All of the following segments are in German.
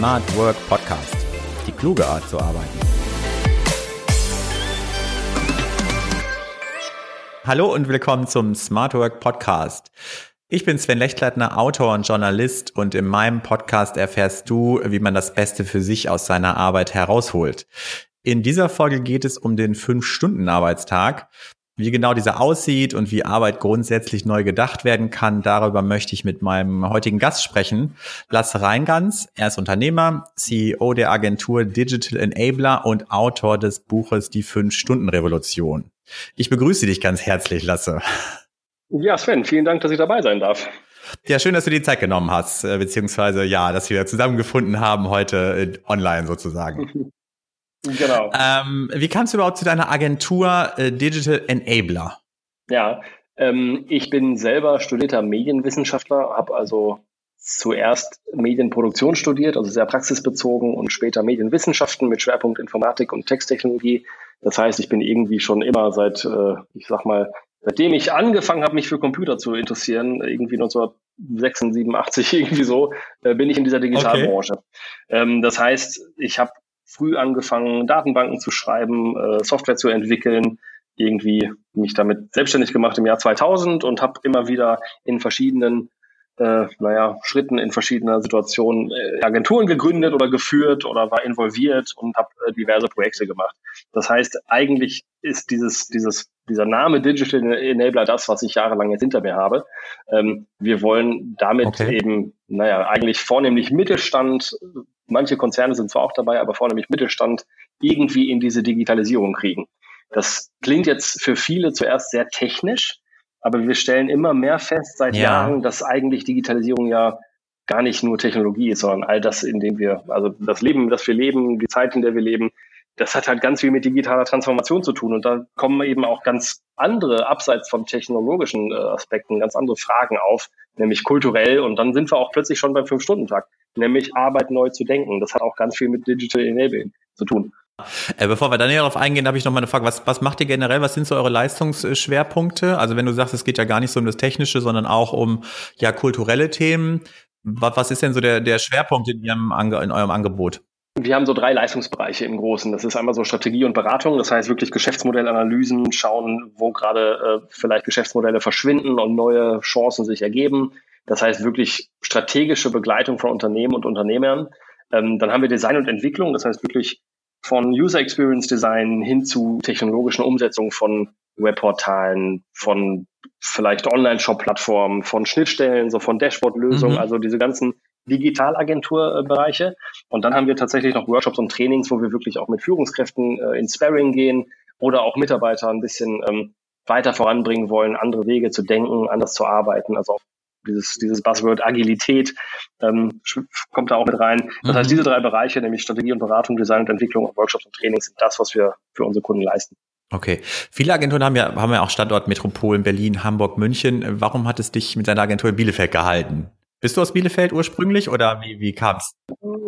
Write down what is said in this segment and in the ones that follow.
Smart Work Podcast. Die kluge Art zu arbeiten. Hallo und willkommen zum Smart Work Podcast. Ich bin Sven Lechtleitner, Autor und Journalist und in meinem Podcast erfährst du, wie man das Beste für sich aus seiner Arbeit herausholt. In dieser Folge geht es um den 5-Stunden-Arbeitstag. Wie genau dieser aussieht und wie Arbeit grundsätzlich neu gedacht werden kann, darüber möchte ich mit meinem heutigen Gast sprechen. Lasse Reingans, er ist Unternehmer, CEO der Agentur Digital Enabler und Autor des Buches Die 5-Stunden-Revolution. Ich begrüße dich ganz herzlich, Lasse. Ja, Sven, vielen Dank, dass ich dabei sein darf. Ja, schön, dass du die Zeit genommen hast, äh, beziehungsweise ja, dass wir zusammengefunden haben heute äh, online sozusagen. Genau. Ähm, wie kamst du überhaupt zu deiner Agentur äh, Digital Enabler? Ja, ähm, ich bin selber studierter Medienwissenschaftler, habe also zuerst Medienproduktion studiert, also sehr praxisbezogen und später Medienwissenschaften mit Schwerpunkt Informatik und Texttechnologie. Das heißt, ich bin irgendwie schon immer seit, äh, ich sag mal, seitdem ich angefangen habe, mich für Computer zu interessieren, irgendwie 1986, irgendwie so, äh, bin ich in dieser Digitalbranche. Okay. Ähm, das heißt, ich habe früh angefangen, Datenbanken zu schreiben, äh, Software zu entwickeln, irgendwie mich damit selbstständig gemacht im Jahr 2000 und habe immer wieder in verschiedenen äh, naja, Schritten in verschiedener Situationen äh, Agenturen gegründet oder geführt oder war involviert und habe äh, diverse Projekte gemacht. Das heißt, eigentlich ist dieses, dieses, dieser Name Digital Enabler das, was ich jahrelang jetzt hinter mir habe. Ähm, wir wollen damit okay. eben, naja, eigentlich vornehmlich Mittelstand, manche Konzerne sind zwar auch dabei, aber vornehmlich Mittelstand irgendwie in diese Digitalisierung kriegen. Das klingt jetzt für viele zuerst sehr technisch, aber wir stellen immer mehr fest seit ja. Jahren, dass eigentlich Digitalisierung ja gar nicht nur Technologie ist, sondern all das, in dem wir, also das Leben, das wir leben, die Zeit, in der wir leben, das hat halt ganz viel mit digitaler Transformation zu tun. Und da kommen eben auch ganz andere, abseits von technologischen äh, Aspekten, ganz andere Fragen auf, nämlich kulturell. Und dann sind wir auch plötzlich schon beim Fünf-Stunden-Tag, nämlich Arbeit neu zu denken. Das hat auch ganz viel mit Digital Enabling zu tun. Äh, bevor wir dann näher darauf eingehen, habe ich noch mal eine Frage. Was, was macht ihr generell? Was sind so eure Leistungsschwerpunkte? Also wenn du sagst, es geht ja gar nicht so um das Technische, sondern auch um ja kulturelle Themen. Was, was ist denn so der, der Schwerpunkt in, ihrem, in eurem Angebot? Wir haben so drei Leistungsbereiche im Großen. Das ist einmal so Strategie und Beratung, das heißt wirklich Geschäftsmodellanalysen, schauen, wo gerade äh, vielleicht Geschäftsmodelle verschwinden und neue Chancen sich ergeben. Das heißt wirklich strategische Begleitung von Unternehmen und Unternehmern. Ähm, dann haben wir Design und Entwicklung, das heißt wirklich von User Experience Design hin zu technologischen Umsetzungen von Webportalen, von vielleicht Online-Shop-Plattformen, von Schnittstellen, so von Dashboard-Lösungen, mhm. also diese ganzen Digitalagenturbereiche. Und dann haben wir tatsächlich noch Workshops und Trainings, wo wir wirklich auch mit Führungskräften äh, in Sparring gehen oder auch Mitarbeiter ein bisschen ähm, weiter voranbringen wollen, andere Wege zu denken, anders zu arbeiten, also auch dieses, dieses Buzzword Agilität ähm, kommt da auch mit rein. Das mhm. heißt, diese drei Bereiche, nämlich Strategie und Beratung, Design und Entwicklung, Workshops und Trainings, sind das, was wir für unsere Kunden leisten. Okay. Viele Agenturen haben ja, haben ja auch Standort Metropolen, Berlin, Hamburg, München. Warum hat es dich mit deiner Agentur in Bielefeld gehalten? Bist du aus Bielefeld ursprünglich oder wie, wie kam's?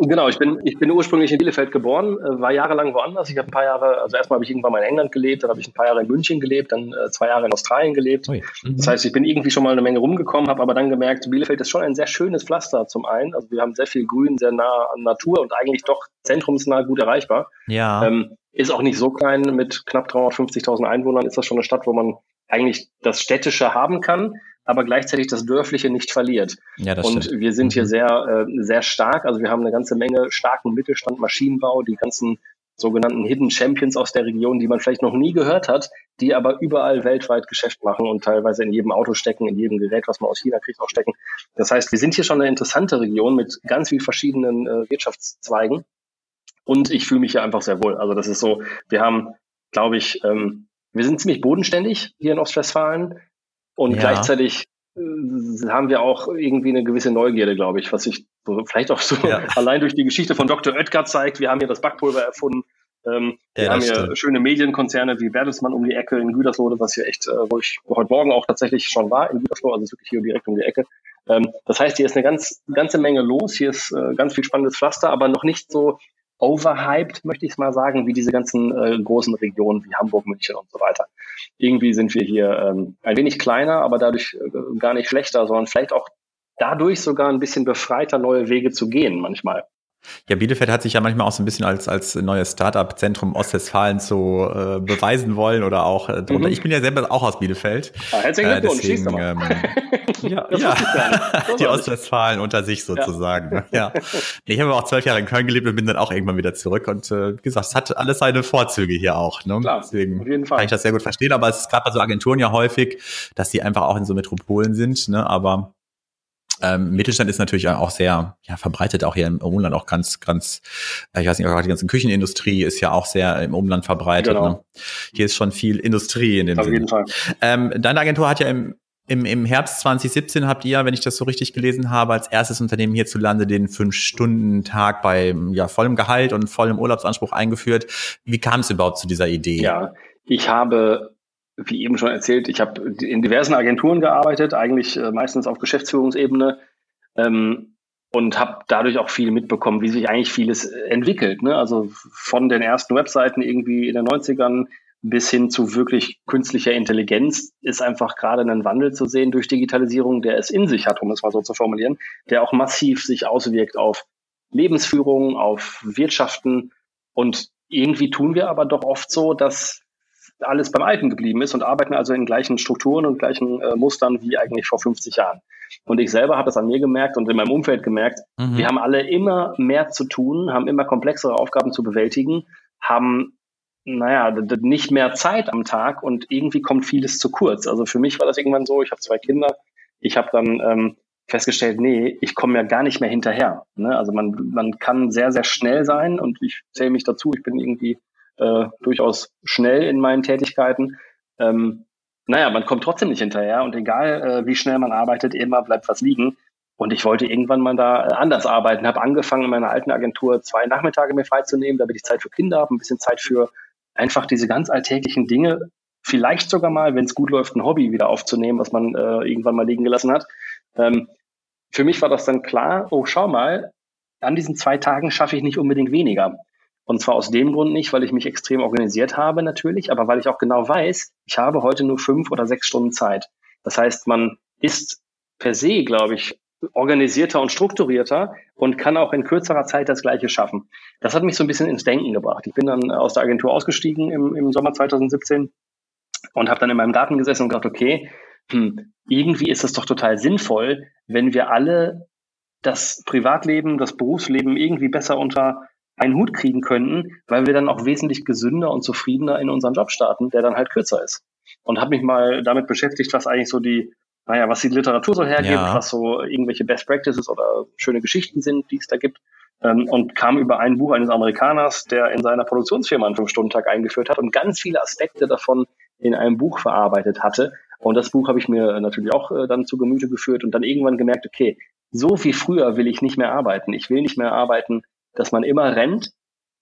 Genau, ich bin, ich bin ursprünglich in Bielefeld geboren, äh, war jahrelang woanders. Ich habe ein paar Jahre, also erstmal habe ich irgendwann mal in England gelebt, dann habe ich ein paar Jahre in München gelebt, dann äh, zwei Jahre in Australien gelebt. Mhm. Das heißt, ich bin irgendwie schon mal eine Menge rumgekommen, habe aber dann gemerkt, Bielefeld ist schon ein sehr schönes Pflaster zum einen. Also wir haben sehr viel Grün, sehr nah an Natur und eigentlich doch zentrumsnah gut erreichbar. Ja. Ähm, ist auch nicht so klein, mit knapp 350.000 Einwohnern ist das schon eine Stadt, wo man eigentlich das Städtische haben kann aber gleichzeitig das Dörfliche nicht verliert. Ja, das und stimmt. wir sind hier mhm. sehr, äh, sehr stark. Also wir haben eine ganze Menge starken Mittelstand, Maschinenbau, die ganzen sogenannten Hidden Champions aus der Region, die man vielleicht noch nie gehört hat, die aber überall weltweit Geschäft machen und teilweise in jedem Auto stecken, in jedem Gerät, was man aus China kriegt, auch stecken. Das heißt, wir sind hier schon eine interessante Region mit ganz vielen verschiedenen äh, Wirtschaftszweigen. Und ich fühle mich hier einfach sehr wohl. Also das ist so, wir haben, glaube ich, ähm, wir sind ziemlich bodenständig hier in Ostwestfalen. Und ja. gleichzeitig äh, haben wir auch irgendwie eine gewisse Neugierde, glaube ich, was sich vielleicht auch so ja. allein durch die Geschichte von Dr. Oetker zeigt. Wir haben hier das Backpulver erfunden. Ähm, ja, wir haben hier stimmt. schöne Medienkonzerne wie Bertelsmann um die Ecke in Gütersloh, was hier echt, äh, wo ich heute Morgen auch tatsächlich schon war in Gütersloh, also ist wirklich hier direkt um die Ecke. Ähm, das heißt, hier ist eine ganz, ganze Menge los, hier ist äh, ganz viel spannendes Pflaster, aber noch nicht so overhyped, möchte ich mal sagen, wie diese ganzen äh, großen Regionen wie Hamburg, München und so weiter. Irgendwie sind wir hier ähm, ein wenig kleiner, aber dadurch äh, gar nicht schlechter, sondern vielleicht auch dadurch sogar ein bisschen befreiter, neue Wege zu gehen manchmal. Ja, Bielefeld hat sich ja manchmal auch so ein bisschen als, als neues Startup-Zentrum Ostwestfalen zu äh, beweisen wollen oder auch äh, drunter. Mhm. Ich bin ja selber auch aus Bielefeld. Ah, herzlichen äh, Glückwunsch, äh, deswegen, ähm, Ja, ja. die Ostwestfalen unter sich sozusagen. Ja. ja. Ich habe auch zwölf Jahre in Köln gelebt und bin dann auch irgendwann wieder zurück. Und äh, wie gesagt, es hat alles seine Vorzüge hier auch. Ne? Klar, Deswegen auf jeden Fall. kann ich das sehr gut verstehen. Aber es ist gerade bei so Agenturen ja häufig, dass die einfach auch in so Metropolen sind. Ne? Aber ähm, Mittelstand ist natürlich auch sehr ja, verbreitet, auch hier im Umland auch ganz, ganz, äh, ich weiß nicht, auch die ganze Küchenindustrie ist ja auch sehr im Umland verbreitet. Genau. Ne? Hier ist schon viel Industrie in dem Auf Sinne. jeden Fall. Ähm, deine Agentur hat ja im im, Im Herbst 2017 habt ihr, wenn ich das so richtig gelesen habe, als erstes Unternehmen hierzulande den Fünf-Stunden-Tag bei ja, vollem Gehalt und vollem Urlaubsanspruch eingeführt. Wie kam es überhaupt zu dieser Idee? Ja, ich habe, wie eben schon erzählt, ich habe in diversen Agenturen gearbeitet, eigentlich äh, meistens auf Geschäftsführungsebene ähm, und habe dadurch auch viel mitbekommen, wie sich eigentlich vieles entwickelt. Ne? Also von den ersten Webseiten irgendwie in den 90ern bis hin zu wirklich künstlicher Intelligenz ist einfach gerade ein Wandel zu sehen durch Digitalisierung, der es in sich hat, um es mal so zu formulieren, der auch massiv sich auswirkt auf Lebensführung, auf Wirtschaften. Und irgendwie tun wir aber doch oft so, dass alles beim Alten geblieben ist und arbeiten also in gleichen Strukturen und gleichen äh, Mustern wie eigentlich vor 50 Jahren. Und ich selber habe das an mir gemerkt und in meinem Umfeld gemerkt, mhm. wir haben alle immer mehr zu tun, haben immer komplexere Aufgaben zu bewältigen, haben naja, nicht mehr Zeit am Tag und irgendwie kommt vieles zu kurz. Also für mich war das irgendwann so, ich habe zwei Kinder, ich habe dann ähm, festgestellt, nee, ich komme ja gar nicht mehr hinterher. Ne? Also man, man kann sehr, sehr schnell sein und ich zähle mich dazu, ich bin irgendwie äh, durchaus schnell in meinen Tätigkeiten. Ähm, naja, man kommt trotzdem nicht hinterher und egal äh, wie schnell man arbeitet, immer bleibt was liegen. Und ich wollte irgendwann mal da äh, anders arbeiten, habe angefangen in meiner alten Agentur zwei Nachmittage mir freizunehmen, damit ich Zeit für Kinder habe, ein bisschen Zeit für einfach diese ganz alltäglichen Dinge, vielleicht sogar mal, wenn es gut läuft, ein Hobby wieder aufzunehmen, was man äh, irgendwann mal liegen gelassen hat. Ähm, für mich war das dann klar, oh, schau mal, an diesen zwei Tagen schaffe ich nicht unbedingt weniger. Und zwar aus dem Grund nicht, weil ich mich extrem organisiert habe natürlich, aber weil ich auch genau weiß, ich habe heute nur fünf oder sechs Stunden Zeit. Das heißt, man ist per se, glaube ich, organisierter und strukturierter und kann auch in kürzerer Zeit das Gleiche schaffen. Das hat mich so ein bisschen ins Denken gebracht. Ich bin dann aus der Agentur ausgestiegen im, im Sommer 2017 und habe dann in meinem Garten gesessen und gedacht, okay, hm, irgendwie ist es doch total sinnvoll, wenn wir alle das Privatleben, das Berufsleben irgendwie besser unter einen Hut kriegen könnten, weil wir dann auch wesentlich gesünder und zufriedener in unseren Job starten, der dann halt kürzer ist. Und habe mich mal damit beschäftigt, was eigentlich so die naja, was die Literatur so hergibt, ja. was so irgendwelche Best Practices oder schöne Geschichten sind, die es da gibt. Ähm, und kam über ein Buch eines Amerikaners, der in seiner Produktionsfirma einen Fünf-Stunden-Tag eingeführt hat und ganz viele Aspekte davon in einem Buch verarbeitet hatte. Und das Buch habe ich mir natürlich auch äh, dann zu Gemüte geführt und dann irgendwann gemerkt, okay, so wie früher will ich nicht mehr arbeiten. Ich will nicht mehr arbeiten, dass man immer rennt,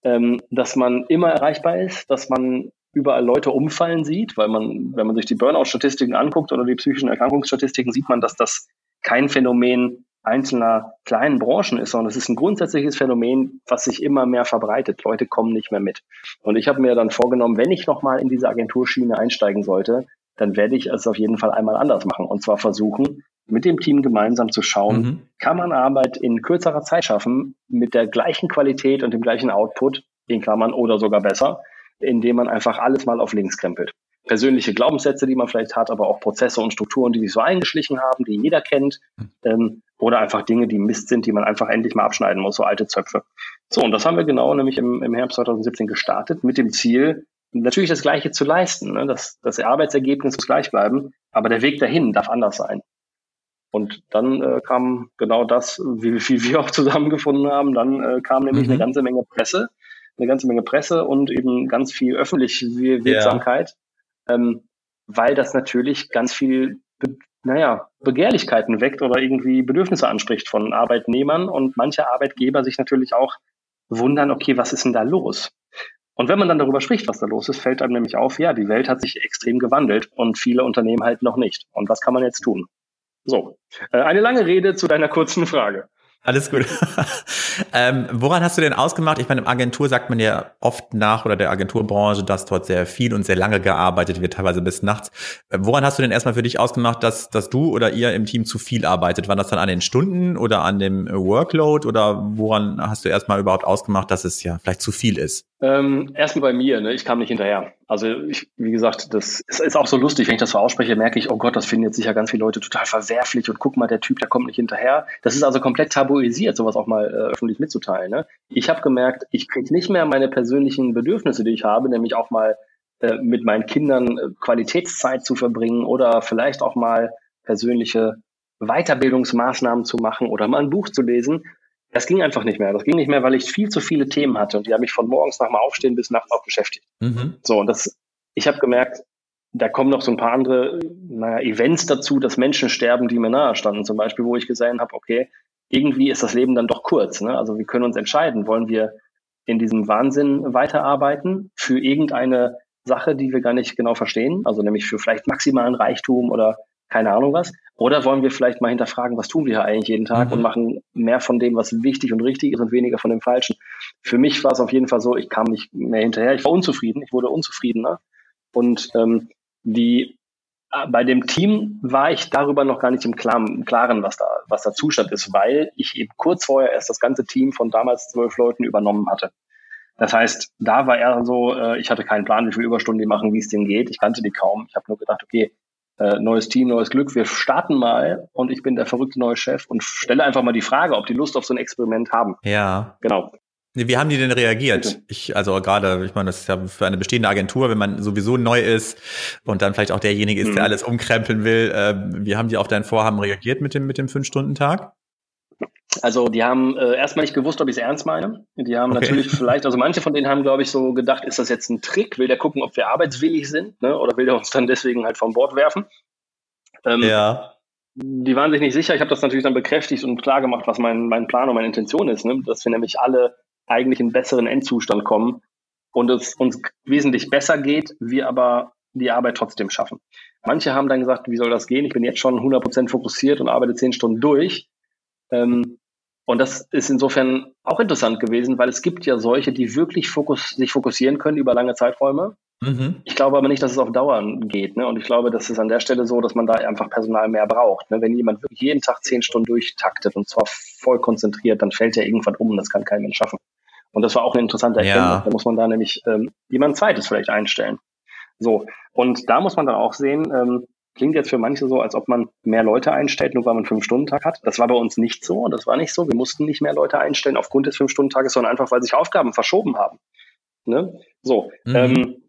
ähm, dass man immer erreichbar ist, dass man überall Leute umfallen sieht, weil man, wenn man sich die Burnout-Statistiken anguckt oder die psychischen Erkrankungsstatistiken, sieht man, dass das kein Phänomen einzelner kleinen Branchen ist, sondern es ist ein grundsätzliches Phänomen, was sich immer mehr verbreitet. Leute kommen nicht mehr mit. Und ich habe mir dann vorgenommen, wenn ich nochmal in diese Agenturschiene einsteigen sollte, dann werde ich es auf jeden Fall einmal anders machen. Und zwar versuchen, mit dem Team gemeinsam zu schauen, mhm. kann man Arbeit in kürzerer Zeit schaffen, mit der gleichen Qualität und dem gleichen Output, in Klammern oder sogar besser, indem man einfach alles mal auf links krempelt. Persönliche Glaubenssätze, die man vielleicht hat, aber auch Prozesse und Strukturen, die sich so eingeschlichen haben, die jeder kennt, ähm, oder einfach Dinge, die Mist sind, die man einfach endlich mal abschneiden muss, so alte Zöpfe. So, und das haben wir genau nämlich im, im Herbst 2017 gestartet mit dem Ziel, natürlich das Gleiche zu leisten. Ne? Das, das Arbeitsergebnis muss gleich bleiben, aber der Weg dahin darf anders sein. Und dann äh, kam genau das, wie, wie wir auch zusammengefunden haben, dann äh, kam nämlich mhm. eine ganze Menge Presse eine ganze Menge Presse und eben ganz viel öffentliche Wirksamkeit, ja. ähm, weil das natürlich ganz viel, be naja, Begehrlichkeiten weckt oder irgendwie Bedürfnisse anspricht von Arbeitnehmern und manche Arbeitgeber sich natürlich auch wundern, okay, was ist denn da los? Und wenn man dann darüber spricht, was da los ist, fällt einem nämlich auf, ja, die Welt hat sich extrem gewandelt und viele Unternehmen halt noch nicht. Und was kann man jetzt tun? So, äh, eine lange Rede zu deiner kurzen Frage. Alles gut. ähm, woran hast du denn ausgemacht? Ich meine, im Agentur sagt man ja oft nach oder der Agenturbranche, dass dort sehr viel und sehr lange gearbeitet wird, teilweise bis nachts. Äh, woran hast du denn erstmal für dich ausgemacht, dass, dass du oder ihr im Team zu viel arbeitet? War das dann an den Stunden oder an dem Workload oder woran hast du erstmal überhaupt ausgemacht, dass es ja vielleicht zu viel ist? Ähm, erstmal bei mir, ne? ich kam nicht hinterher. Also ich, wie gesagt, das ist, ist, auch so lustig, wenn ich das so ausspreche, merke ich, oh Gott, das finden jetzt sicher ganz viele Leute total verwerflich und guck mal, der Typ, der kommt nicht hinterher. Das ist also komplett tabuisiert, sowas auch mal äh, öffentlich mitzuteilen. Ne? Ich habe gemerkt, ich kriege nicht mehr meine persönlichen Bedürfnisse, die ich habe, nämlich auch mal äh, mit meinen Kindern äh, Qualitätszeit zu verbringen oder vielleicht auch mal persönliche Weiterbildungsmaßnahmen zu machen oder mal ein Buch zu lesen, das ging einfach nicht mehr. Das ging nicht mehr, weil ich viel zu viele Themen hatte und die haben mich von morgens nach mal aufstehen bis nachts auch beschäftigt. Mhm. So, und das, ich habe gemerkt, da kommen noch so ein paar andere naja, Events dazu, dass Menschen sterben, die mir nahe standen. Zum Beispiel, wo ich gesehen habe, okay, irgendwie ist das Leben dann doch kurz. Ne? Also wir können uns entscheiden, wollen wir in diesem Wahnsinn weiterarbeiten für irgendeine Sache, die wir gar nicht genau verstehen, also nämlich für vielleicht maximalen Reichtum oder keine Ahnung was, oder wollen wir vielleicht mal hinterfragen, was tun wir hier eigentlich jeden Tag mhm. und machen mehr von dem, was wichtig und richtig ist und weniger von dem Falschen. Für mich war es auf jeden Fall so, ich kam nicht mehr hinterher. Ich war unzufrieden, ich wurde unzufriedener. Und ähm, die äh, bei dem Team war ich darüber noch gar nicht im Klaren, Klaren, was da, was der Zustand ist, weil ich eben kurz vorher erst das ganze Team von damals zwölf Leuten übernommen hatte. Das heißt, da war er so, äh, ich hatte keinen Plan, wie viele Überstunden die machen, wie es denen geht. Ich kannte die kaum. Ich habe nur gedacht, okay, äh, neues Team, neues Glück. Wir starten mal und ich bin der verrückte neue Chef und stelle einfach mal die Frage, ob die Lust auf so ein Experiment haben. Ja. Genau. Wie haben die denn reagiert? Ich, also gerade, ich meine, das ist ja für eine bestehende Agentur, wenn man sowieso neu ist und dann vielleicht auch derjenige ist, der mhm. alles umkrempeln will. Äh, wie haben die auf dein Vorhaben reagiert mit dem, mit dem Fünf-Stunden-Tag? Also die haben äh, erstmal nicht gewusst, ob ich es ernst meine. Die haben okay. natürlich vielleicht, also manche von denen haben, glaube ich, so gedacht, ist das jetzt ein Trick? Will der gucken, ob wir arbeitswillig sind? Ne? Oder will der uns dann deswegen halt vom Bord werfen? Ähm, ja. Die waren sich nicht sicher. Ich habe das natürlich dann bekräftigt und klar gemacht, was mein, mein Plan und meine Intention ist. Ne? Dass wir nämlich alle eigentlich in besseren Endzustand kommen und es uns wesentlich besser geht, wir aber die Arbeit trotzdem schaffen. Manche haben dann gesagt, wie soll das gehen? Ich bin jetzt schon 100% fokussiert und arbeite zehn Stunden durch. Ähm, und das ist insofern auch interessant gewesen, weil es gibt ja solche, die wirklich fokus sich fokussieren können über lange Zeiträume. Mhm. Ich glaube aber nicht, dass es auf Dauer geht. Ne? Und ich glaube, das ist an der Stelle so, dass man da einfach Personal mehr braucht. Ne? Wenn jemand wirklich jeden Tag zehn Stunden durchtaktet und zwar voll konzentriert, dann fällt er irgendwann um. Das kann kein Mensch schaffen. Und das war auch eine interessante Erkenntnis. Ja. Da muss man da nämlich ähm, jemand zweites vielleicht einstellen. So. Und da muss man dann auch sehen, ähm, Klingt jetzt für manche so, als ob man mehr Leute einstellt, nur weil man einen Fünf-Stunden-Tag hat. Das war bei uns nicht so. Das war nicht so. Wir mussten nicht mehr Leute einstellen aufgrund des Fünf-Stunden-Tages, sondern einfach, weil sich Aufgaben verschoben haben. Ne? So. Mhm. Ähm,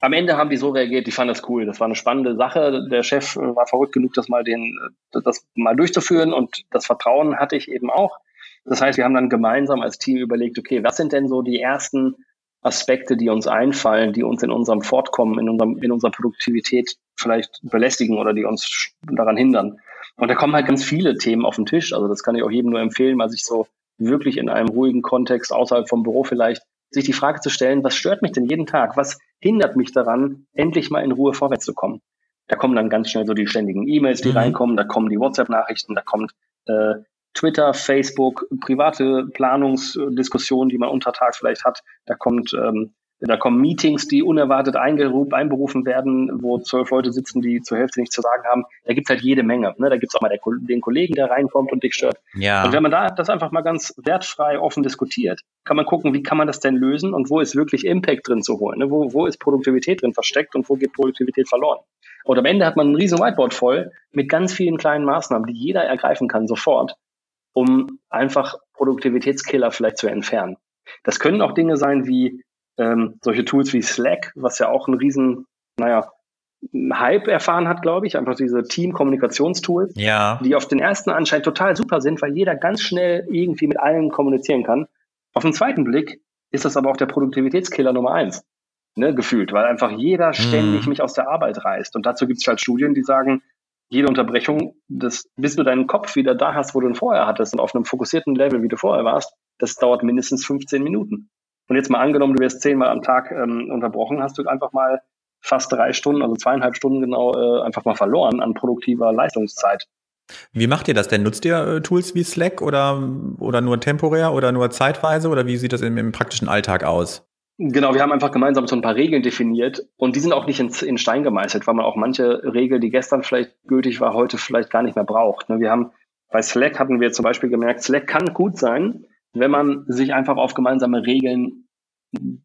am Ende haben die so reagiert, die fanden das cool. Das war eine spannende Sache. Der Chef äh, war verrückt genug, das mal den, äh, das mal durchzuführen und das Vertrauen hatte ich eben auch. Das heißt, wir haben dann gemeinsam als Team überlegt, okay, was sind denn so die ersten Aspekte, die uns einfallen, die uns in unserem Fortkommen, in, unserem, in unserer Produktivität vielleicht belästigen oder die uns daran hindern. Und da kommen halt ganz viele Themen auf den Tisch. Also das kann ich auch jedem nur empfehlen, mal sich so wirklich in einem ruhigen Kontext außerhalb vom Büro vielleicht sich die Frage zu stellen, was stört mich denn jeden Tag? Was hindert mich daran, endlich mal in Ruhe vorwärts zu kommen? Da kommen dann ganz schnell so die ständigen E-Mails, die mhm. reinkommen, da kommen die WhatsApp-Nachrichten, da kommt äh, Twitter, Facebook, private Planungsdiskussionen, die man untertags vielleicht hat. Da kommt, ähm, da kommen Meetings, die unerwartet einberufen werden, wo zwölf Leute sitzen, die zur Hälfte nichts zu sagen haben. Da gibt's halt jede Menge. Ne? Da gibt's auch mal der, den Kollegen, der reinkommt und dich stört. Ja. Und wenn man da das einfach mal ganz wertfrei offen diskutiert, kann man gucken, wie kann man das denn lösen und wo ist wirklich Impact drin zu holen? Ne? Wo, wo ist Produktivität drin versteckt und wo geht Produktivität verloren? Und am Ende hat man ein riesen Whiteboard voll mit ganz vielen kleinen Maßnahmen, die jeder ergreifen kann sofort um einfach Produktivitätskiller vielleicht zu entfernen. Das können auch Dinge sein wie ähm, solche Tools wie Slack, was ja auch einen riesen, naja, Hype erfahren hat, glaube ich, einfach diese Team-Kommunikationstools, ja. die auf den ersten Anschein total super sind, weil jeder ganz schnell irgendwie mit allen kommunizieren kann. Auf den zweiten Blick ist das aber auch der Produktivitätskiller Nummer eins, ne, gefühlt, weil einfach jeder ständig mhm. mich aus der Arbeit reißt. Und dazu gibt es halt Studien, die sagen, jede Unterbrechung, das, bis du deinen Kopf wieder da hast, wo du ihn vorher hattest und auf einem fokussierten Level, wie du vorher warst, das dauert mindestens 15 Minuten. Und jetzt mal angenommen, du wirst zehnmal am Tag ähm, unterbrochen, hast du einfach mal fast drei Stunden, also zweieinhalb Stunden genau, äh, einfach mal verloren an produktiver Leistungszeit. Wie macht ihr das denn? Nutzt ihr äh, Tools wie Slack oder, oder nur temporär oder nur zeitweise oder wie sieht das im, im praktischen Alltag aus? Genau, wir haben einfach gemeinsam so ein paar Regeln definiert und die sind auch nicht in, in Stein gemeißelt, weil man auch manche Regel, die gestern vielleicht gültig war, heute vielleicht gar nicht mehr braucht. Ne? Wir haben bei Slack hatten wir zum Beispiel gemerkt, Slack kann gut sein, wenn man sich einfach auf gemeinsame Regeln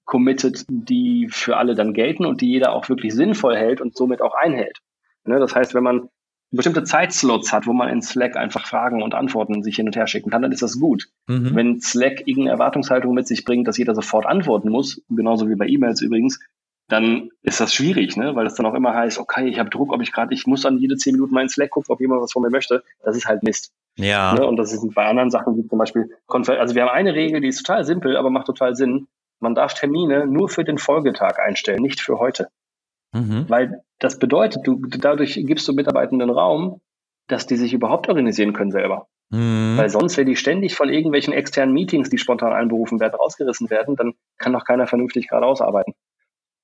committet, die für alle dann gelten und die jeder auch wirklich sinnvoll hält und somit auch einhält. Ne? Das heißt, wenn man bestimmte Zeitslots hat, wo man in Slack einfach Fragen und Antworten sich hin und her schicken kann, dann ist das gut. Mhm. Wenn Slack irgendeine Erwartungshaltung mit sich bringt, dass jeder sofort antworten muss, genauso wie bei E-Mails übrigens, dann ist das schwierig, ne? weil es dann auch immer heißt, okay, ich habe Druck, ob ich gerade, ich muss dann jede zehn Minuten mal in Slack gucken, ob jemand was von mir möchte. Das ist halt Mist. Ja. Ne? Und das ist bei anderen Sachen wie zum Beispiel, Konfer also wir haben eine Regel, die ist total simpel, aber macht total Sinn. Man darf Termine nur für den Folgetag einstellen, nicht für heute. Mhm. Weil das bedeutet, du dadurch gibst du Mitarbeitenden Raum, dass die sich überhaupt organisieren können selber. Mhm. Weil sonst, wenn die ständig von irgendwelchen externen Meetings, die spontan einberufen werden, rausgerissen werden, dann kann doch keiner vernünftig gerade ausarbeiten.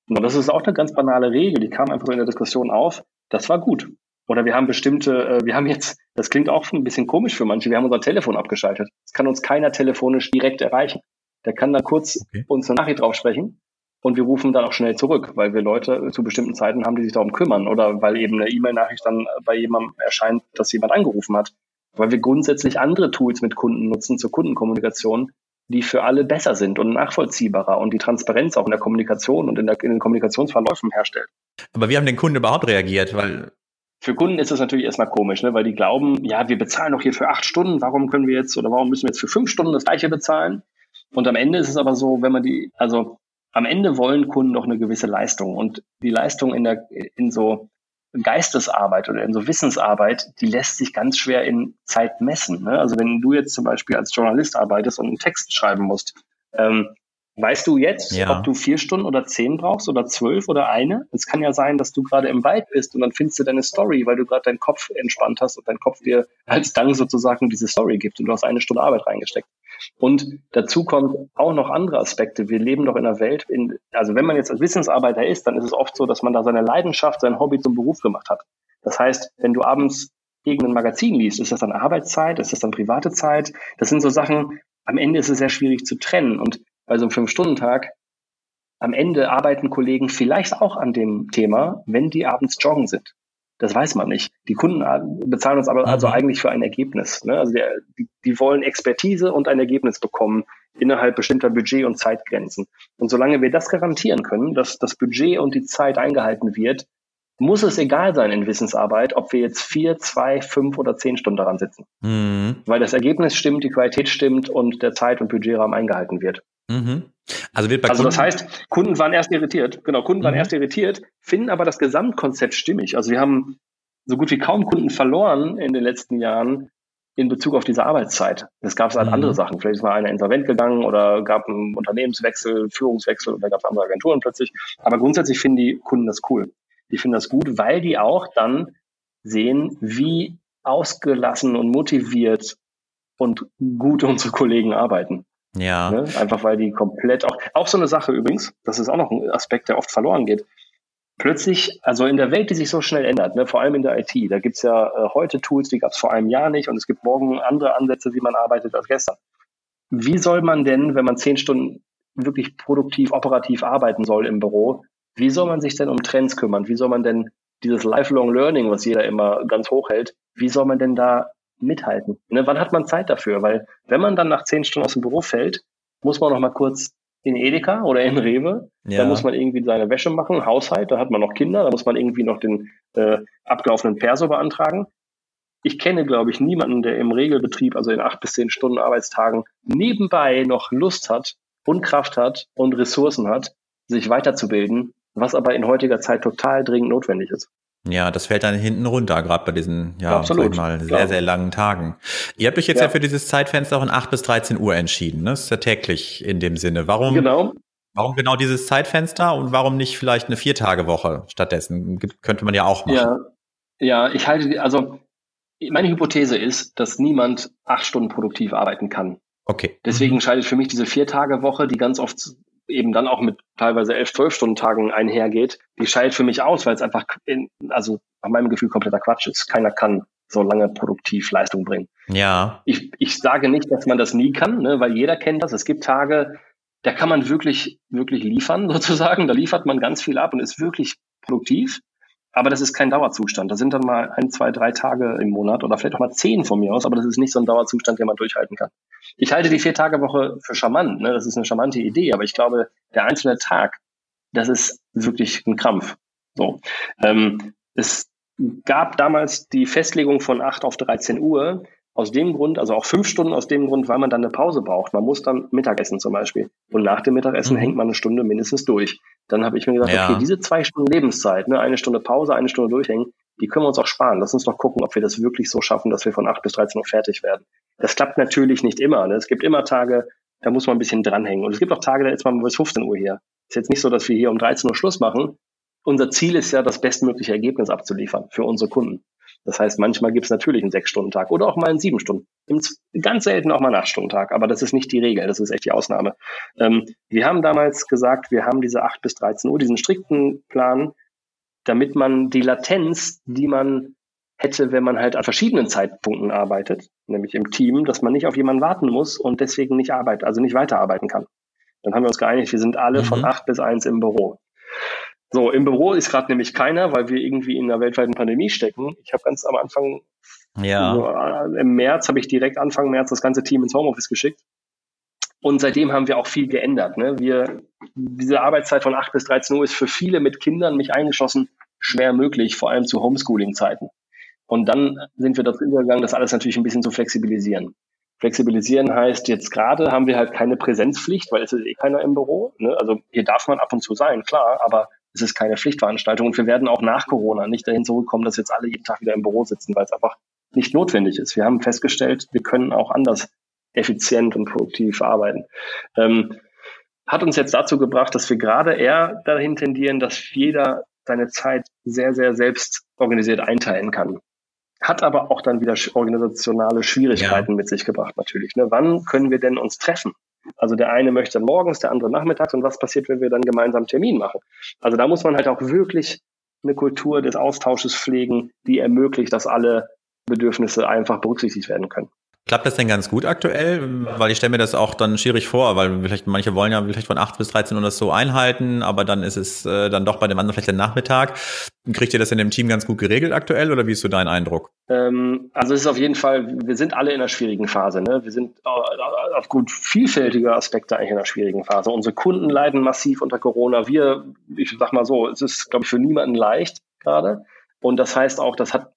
Und das ist auch eine ganz banale Regel, die kam einfach in der Diskussion auf. Das war gut. Oder wir haben bestimmte, äh, wir haben jetzt, das klingt auch ein bisschen komisch für manche, wir haben unser Telefon abgeschaltet. Es kann uns keiner telefonisch direkt erreichen. Der kann da kurz okay. uns eine Nachricht drauf sprechen und wir rufen dann auch schnell zurück, weil wir Leute zu bestimmten Zeiten haben, die sich darum kümmern oder weil eben eine E-Mail-Nachricht dann bei jemandem erscheint, dass jemand angerufen hat. Weil wir grundsätzlich andere Tools mit Kunden nutzen zur Kundenkommunikation, die für alle besser sind und nachvollziehbarer und die Transparenz auch in der Kommunikation und in, der, in den Kommunikationsverläufen herstellt. Aber wie haben den Kunden überhaupt reagiert? Weil für Kunden ist das natürlich erstmal komisch, ne? weil die glauben, ja, wir bezahlen doch hier für acht Stunden, warum können wir jetzt oder warum müssen wir jetzt für fünf Stunden das gleiche bezahlen? Und am Ende ist es aber so, wenn man die, also am Ende wollen Kunden doch eine gewisse Leistung und die Leistung in der, in so Geistesarbeit oder in so Wissensarbeit, die lässt sich ganz schwer in Zeit messen. Ne? Also wenn du jetzt zum Beispiel als Journalist arbeitest und einen Text schreiben musst, ähm, Weißt du jetzt, ja. ob du vier Stunden oder zehn brauchst oder zwölf oder eine? Es kann ja sein, dass du gerade im Wald bist und dann findest du deine Story, weil du gerade deinen Kopf entspannt hast und dein Kopf dir als Dank sozusagen diese Story gibt und du hast eine Stunde Arbeit reingesteckt. Und dazu kommt auch noch andere Aspekte. Wir leben doch in einer Welt, in, also wenn man jetzt als Wissensarbeiter ist, dann ist es oft so, dass man da seine Leidenschaft, sein Hobby zum Beruf gemacht hat. Das heißt, wenn du abends irgendein Magazin liest, ist das dann Arbeitszeit, ist das dann private Zeit? Das sind so Sachen, am Ende ist es sehr schwierig zu trennen. Und bei so einem Fünf-Stunden-Tag, am Ende arbeiten Kollegen vielleicht auch an dem Thema, wenn die abends joggen sind. Das weiß man nicht. Die Kunden bezahlen uns aber mhm. also eigentlich für ein Ergebnis. Ne? Also der, die, die wollen Expertise und ein Ergebnis bekommen innerhalb bestimmter Budget- und Zeitgrenzen. Und solange wir das garantieren können, dass das Budget und die Zeit eingehalten wird, muss es egal sein in Wissensarbeit, ob wir jetzt vier, zwei, fünf oder zehn Stunden daran sitzen. Mhm. Weil das Ergebnis stimmt, die Qualität stimmt und der Zeit- und Budgetrahmen eingehalten wird. Mhm. Also, wird bei also das heißt, Kunden waren erst irritiert, genau, Kunden mhm. waren erst irritiert, finden aber das Gesamtkonzept stimmig. Also wir haben so gut wie kaum Kunden verloren in den letzten Jahren in Bezug auf diese Arbeitszeit. Es gab halt mhm. andere Sachen. Vielleicht ist mal einer insolvent gegangen oder gab einen Unternehmenswechsel, Führungswechsel oder gab es andere Agenturen plötzlich. Aber grundsätzlich finden die Kunden das cool. Die finden das gut, weil die auch dann sehen, wie ausgelassen und motiviert und gut unsere Kollegen arbeiten. Ja. Ne? Einfach weil die komplett auch, auch so eine Sache übrigens, das ist auch noch ein Aspekt, der oft verloren geht. Plötzlich, also in der Welt, die sich so schnell ändert, ne, vor allem in der IT, da gibt's ja äh, heute Tools, die gab's vor einem Jahr nicht und es gibt morgen andere Ansätze, wie man arbeitet als gestern. Wie soll man denn, wenn man zehn Stunden wirklich produktiv, operativ arbeiten soll im Büro, wie soll man sich denn um Trends kümmern? Wie soll man denn dieses Lifelong Learning, was jeder immer ganz hoch hält, wie soll man denn da mithalten? Ne? Wann hat man Zeit dafür? Weil wenn man dann nach zehn Stunden aus dem Büro fällt, muss man noch mal kurz in Edeka oder in Rewe. Ja. Da muss man irgendwie seine Wäsche machen, Haushalt, da hat man noch Kinder, da muss man irgendwie noch den äh, abgelaufenen Perso beantragen. Ich kenne, glaube ich, niemanden, der im Regelbetrieb, also in acht bis zehn Stunden Arbeitstagen, nebenbei noch Lust hat und Kraft hat und Ressourcen hat, sich weiterzubilden, was aber in heutiger Zeit total dringend notwendig ist. Ja, das fällt dann hinten runter, gerade bei diesen, ja, Absolut, mal, sehr, sehr langen Tagen. Ihr habt euch jetzt ja. ja. für dieses Zeitfenster in 8 bis 13 Uhr entschieden, ne? Das ist ja täglich in dem Sinne. Warum, genau. warum genau dieses Zeitfenster und warum nicht vielleicht eine Viertagewoche stattdessen? Könnte man ja auch machen. Ja, ja ich halte, also meine Hypothese ist, dass niemand acht Stunden produktiv arbeiten kann. Okay. Deswegen mhm. scheidet für mich diese Viertagewoche, die ganz oft eben dann auch mit teilweise elf, zwölf Stunden Tagen einhergeht, die scheidet für mich aus, weil es einfach, in, also nach meinem Gefühl kompletter Quatsch ist. Keiner kann so lange produktiv Leistung bringen. Ja. Ich, ich sage nicht, dass man das nie kann, ne, weil jeder kennt das. Es gibt Tage, da kann man wirklich, wirklich liefern, sozusagen. Da liefert man ganz viel ab und ist wirklich produktiv. Aber das ist kein Dauerzustand. Da sind dann mal ein, zwei, drei Tage im Monat oder vielleicht auch mal zehn von mir aus, aber das ist nicht so ein Dauerzustand, den man durchhalten kann. Ich halte die Vier-Tage-Woche für charmant. Ne? Das ist eine charmante Idee, aber ich glaube, der einzelne Tag, das ist wirklich ein Krampf. So. Ähm, es gab damals die Festlegung von 8 auf 13 Uhr, aus dem Grund, also auch fünf Stunden aus dem Grund, weil man dann eine Pause braucht. Man muss dann Mittagessen zum Beispiel. Und nach dem Mittagessen mhm. hängt man eine Stunde mindestens durch. Dann habe ich mir gesagt, ja. okay, diese zwei Stunden Lebenszeit, ne, eine Stunde Pause, eine Stunde durchhängen, die können wir uns auch sparen. Lass uns doch gucken, ob wir das wirklich so schaffen, dass wir von acht bis 13 Uhr fertig werden. Das klappt natürlich nicht immer. Ne? Es gibt immer Tage, da muss man ein bisschen dranhängen. Und es gibt auch Tage, da ist man bis 15 Uhr hier. Ist jetzt nicht so, dass wir hier um 13 Uhr Schluss machen. Unser Ziel ist ja, das bestmögliche Ergebnis abzuliefern für unsere Kunden. Das heißt, manchmal gibt es natürlich einen Sechs-Stunden-Tag oder auch mal einen Sieben-Stunden. Ganz selten auch mal einen Acht-Stunden-Tag, aber das ist nicht die Regel, das ist echt die Ausnahme. Ähm, wir haben damals gesagt, wir haben diese acht bis 13 Uhr, diesen strikten Plan, damit man die Latenz, die man hätte, wenn man halt an verschiedenen Zeitpunkten arbeitet, nämlich im Team, dass man nicht auf jemanden warten muss und deswegen nicht arbeitet, also nicht weiterarbeiten kann. Dann haben wir uns geeinigt, wir sind alle mhm. von acht bis eins im Büro. So, im Büro ist gerade nämlich keiner, weil wir irgendwie in einer weltweiten Pandemie stecken. Ich habe ganz am Anfang, ja. Also, äh, im März, habe ich direkt Anfang März das ganze Team ins Homeoffice geschickt. Und seitdem haben wir auch viel geändert. Ne? Wir, diese Arbeitszeit von 8 bis 13 Uhr ist für viele mit Kindern, mich eingeschlossen, schwer möglich, vor allem zu Homeschooling-Zeiten. Und dann sind wir dazu übergegangen, das alles natürlich ein bisschen zu flexibilisieren. Flexibilisieren heißt, jetzt gerade haben wir halt keine Präsenzpflicht, weil es ist eh keiner im Büro. Ne? Also hier darf man ab und zu sein, klar, aber es ist keine Pflichtveranstaltung und wir werden auch nach Corona nicht dahin zurückkommen, dass jetzt alle jeden Tag wieder im Büro sitzen, weil es einfach nicht notwendig ist. Wir haben festgestellt, wir können auch anders effizient und produktiv arbeiten. Ähm, hat uns jetzt dazu gebracht, dass wir gerade eher dahin tendieren, dass jeder seine Zeit sehr, sehr selbst organisiert einteilen kann. Hat aber auch dann wieder organisationale Schwierigkeiten ja. mit sich gebracht, natürlich. Ne? Wann können wir denn uns treffen? Also der eine möchte morgens, der andere nachmittags und was passiert, wenn wir dann gemeinsam Termin machen? Also da muss man halt auch wirklich eine Kultur des Austausches pflegen, die ermöglicht, dass alle Bedürfnisse einfach berücksichtigt werden können. Klappt das denn ganz gut aktuell? Weil ich stelle mir das auch dann schwierig vor, weil vielleicht manche wollen ja vielleicht von 8 bis 13 Uhr das so einhalten, aber dann ist es äh, dann doch bei dem anderen vielleicht der Nachmittag. Kriegt ihr das in dem Team ganz gut geregelt aktuell oder wie ist so dein Eindruck? Ähm, also es ist auf jeden Fall, wir sind alle in einer schwierigen Phase. Ne? Wir sind äh, aufgrund vielfältiger Aspekte eigentlich in einer schwierigen Phase. Unsere Kunden leiden massiv unter Corona. Wir, ich sag mal so, es ist, glaube ich, für niemanden leicht gerade. Und das heißt auch, das hat